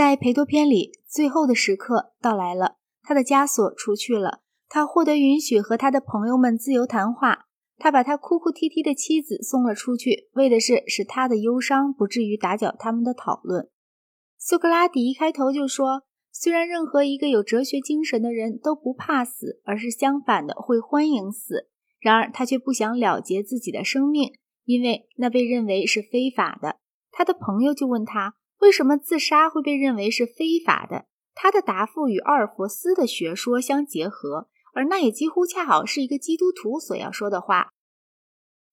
在裴多篇里，最后的时刻到来了，他的枷锁除去了，他获得允许和他的朋友们自由谈话。他把他哭哭啼啼的妻子送了出去，为的是使他的忧伤不至于打搅他们的讨论。苏格拉底一开头就说：“虽然任何一个有哲学精神的人都不怕死，而是相反的会欢迎死，然而他却不想了结自己的生命，因为那被认为是非法的。”他的朋友就问他：“为什么自杀会被认为是非法的？”他的答复与奥尔弗斯的学说相结合。而那也几乎恰好是一个基督徒所要说的话。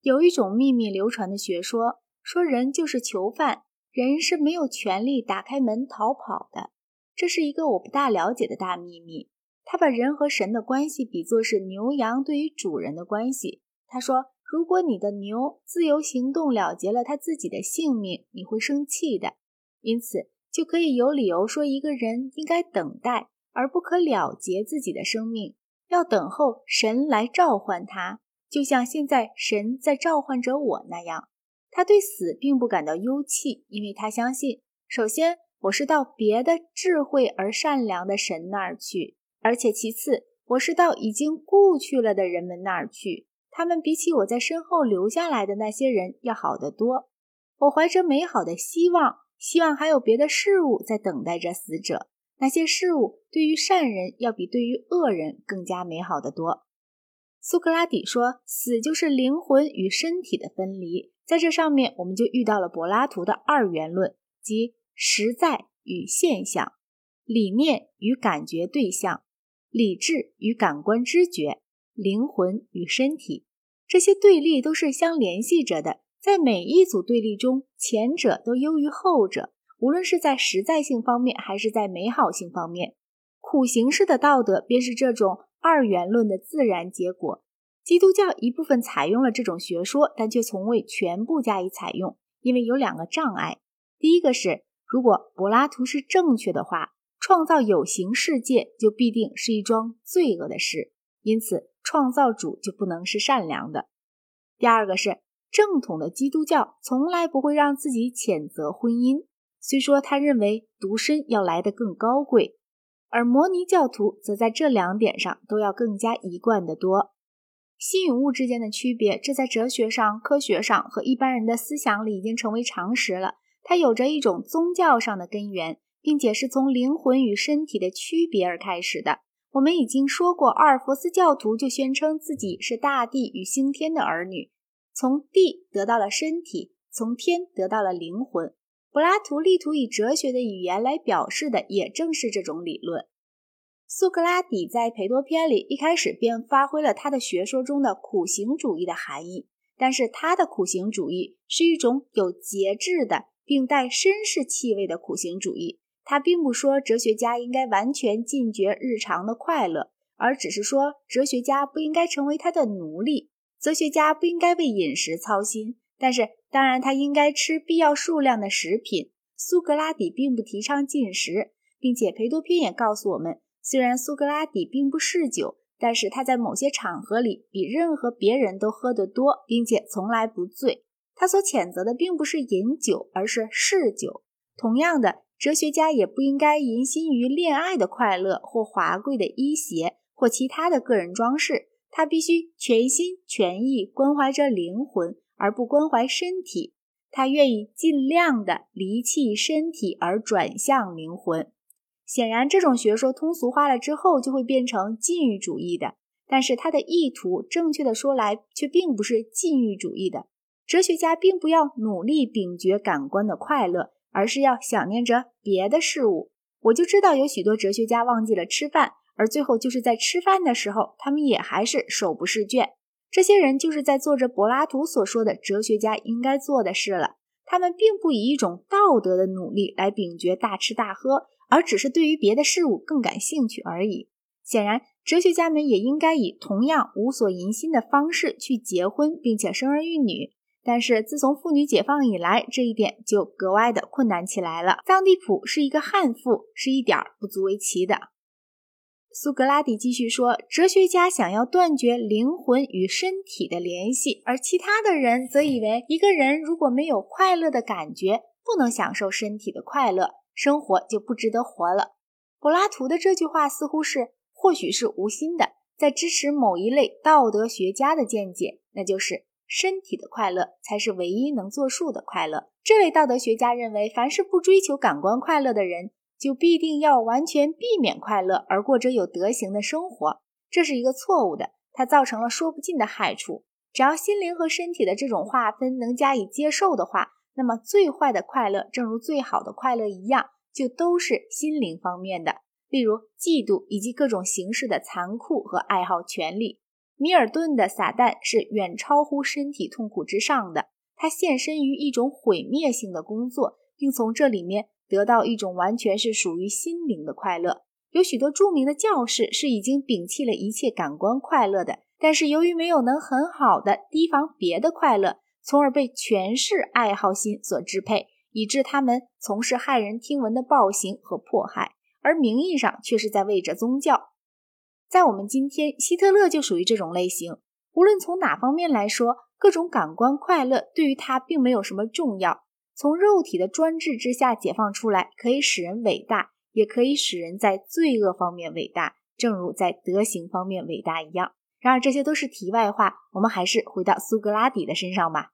有一种秘密流传的学说，说人就是囚犯，人是没有权利打开门逃跑的。这是一个我不大了解的大秘密。他把人和神的关系比作是牛羊对于主人的关系。他说，如果你的牛自由行动了结了他自己的性命，你会生气的。因此，就可以有理由说，一个人应该等待，而不可了结自己的生命。要等候神来召唤他，就像现在神在召唤着我那样。他对死并不感到忧气，因为他相信：首先，我是到别的智慧而善良的神那儿去；而且其次，我是到已经故去了的人们那儿去。他们比起我在身后留下来的那些人要好得多。我怀着美好的希望，希望还有别的事物在等待着死者。那些事物对于善人要比对于恶人更加美好的多。苏格拉底说：“死就是灵魂与身体的分离。”在这上面，我们就遇到了柏拉图的二元论，即实在与现象、理念与感觉对象、理智与感官知觉、灵魂与身体。这些对立都是相联系着的，在每一组对立中，前者都优于后者。无论是在实在性方面，还是在美好性方面，苦行式的道德便是这种二元论的自然结果。基督教一部分采用了这种学说，但却从未全部加以采用，因为有两个障碍。第一个是，如果柏拉图是正确的话，创造有形世界就必定是一桩罪恶的事，因此创造主就不能是善良的。第二个是，正统的基督教从来不会让自己谴责婚姻。虽说他认为独身要来得更高贵，而摩尼教徒则在这两点上都要更加一贯得多。心与物之间的区别，这在哲学上、科学上和一般人的思想里已经成为常识了。它有着一种宗教上的根源，并且是从灵魂与身体的区别而开始的。我们已经说过，阿尔弗斯教徒就宣称自己是大地与星天的儿女，从地得到了身体，从天得到了灵魂。柏拉图力图以哲学的语言来表示的，也正是这种理论。苏格拉底在《裴多篇》里一开始便发挥了他的学说中的苦行主义的含义，但是他的苦行主义是一种有节制的，并带绅士气味的苦行主义。他并不说哲学家应该完全禁绝日常的快乐，而只是说哲学家不应该成为他的奴隶，哲学家不应该为饮食操心。但是，当然，他应该吃必要数量的食品。苏格拉底并不提倡进食，并且裴多篇也告诉我们，虽然苏格拉底并不嗜酒，但是他在某些场合里比任何别人都喝得多，并且从来不醉。他所谴责的并不是饮酒，而是嗜酒。同样的，哲学家也不应该淫心于恋爱的快乐，或华贵的衣鞋，或其他的个人装饰。他必须全心全意关怀着灵魂。而不关怀身体，他愿意尽量的离弃身体而转向灵魂。显然，这种学说通俗化了之后，就会变成禁欲主义的。但是，他的意图，正确的说来，却并不是禁欲主义的。哲学家并不要努力秉绝感官的快乐，而是要想念着别的事物。我就知道有许多哲学家忘记了吃饭，而最后就是在吃饭的时候，他们也还是手不释卷。这些人就是在做着柏拉图所说的哲学家应该做的事了。他们并不以一种道德的努力来秉绝大吃大喝，而只是对于别的事物更感兴趣而已。显然，哲学家们也应该以同样无所淫心的方式去结婚，并且生儿育女。但是，自从妇女解放以来，这一点就格外的困难起来了。臧地普是一个悍妇，是一点不足为奇的。苏格拉底继续说：“哲学家想要断绝灵魂与身体的联系，而其他的人则以为，一个人如果没有快乐的感觉，不能享受身体的快乐，生活就不值得活了。柏拉图的这句话似乎是，或许是无心的，在支持某一类道德学家的见解，那就是身体的快乐才是唯一能作数的快乐。这位道德学家认为，凡是不追求感官快乐的人，就必定要完全避免快乐，而过着有德行的生活。这是一个错误的，它造成了说不尽的害处。只要心灵和身体的这种划分能加以接受的话，那么最坏的快乐，正如最好的快乐一样，就都是心灵方面的，例如嫉妒以及各种形式的残酷和爱好权力。米尔顿的撒旦是远超乎身体痛苦之上的，他献身于一种毁灭性的工作，并从这里面得到一种完全是属于心灵的快乐。有许多著名的教士是已经摒弃了一切感官快乐的。但是由于没有能很好的提防别的快乐，从而被权势爱好心所支配，以致他们从事骇人听闻的暴行和迫害，而名义上却是在为着宗教。在我们今天，希特勒就属于这种类型。无论从哪方面来说，各种感官快乐对于他并没有什么重要。从肉体的专制之下解放出来，可以使人伟大，也可以使人在罪恶方面伟大，正如在德行方面伟大一样。然而这些都是题外话，我们还是回到苏格拉底的身上吧。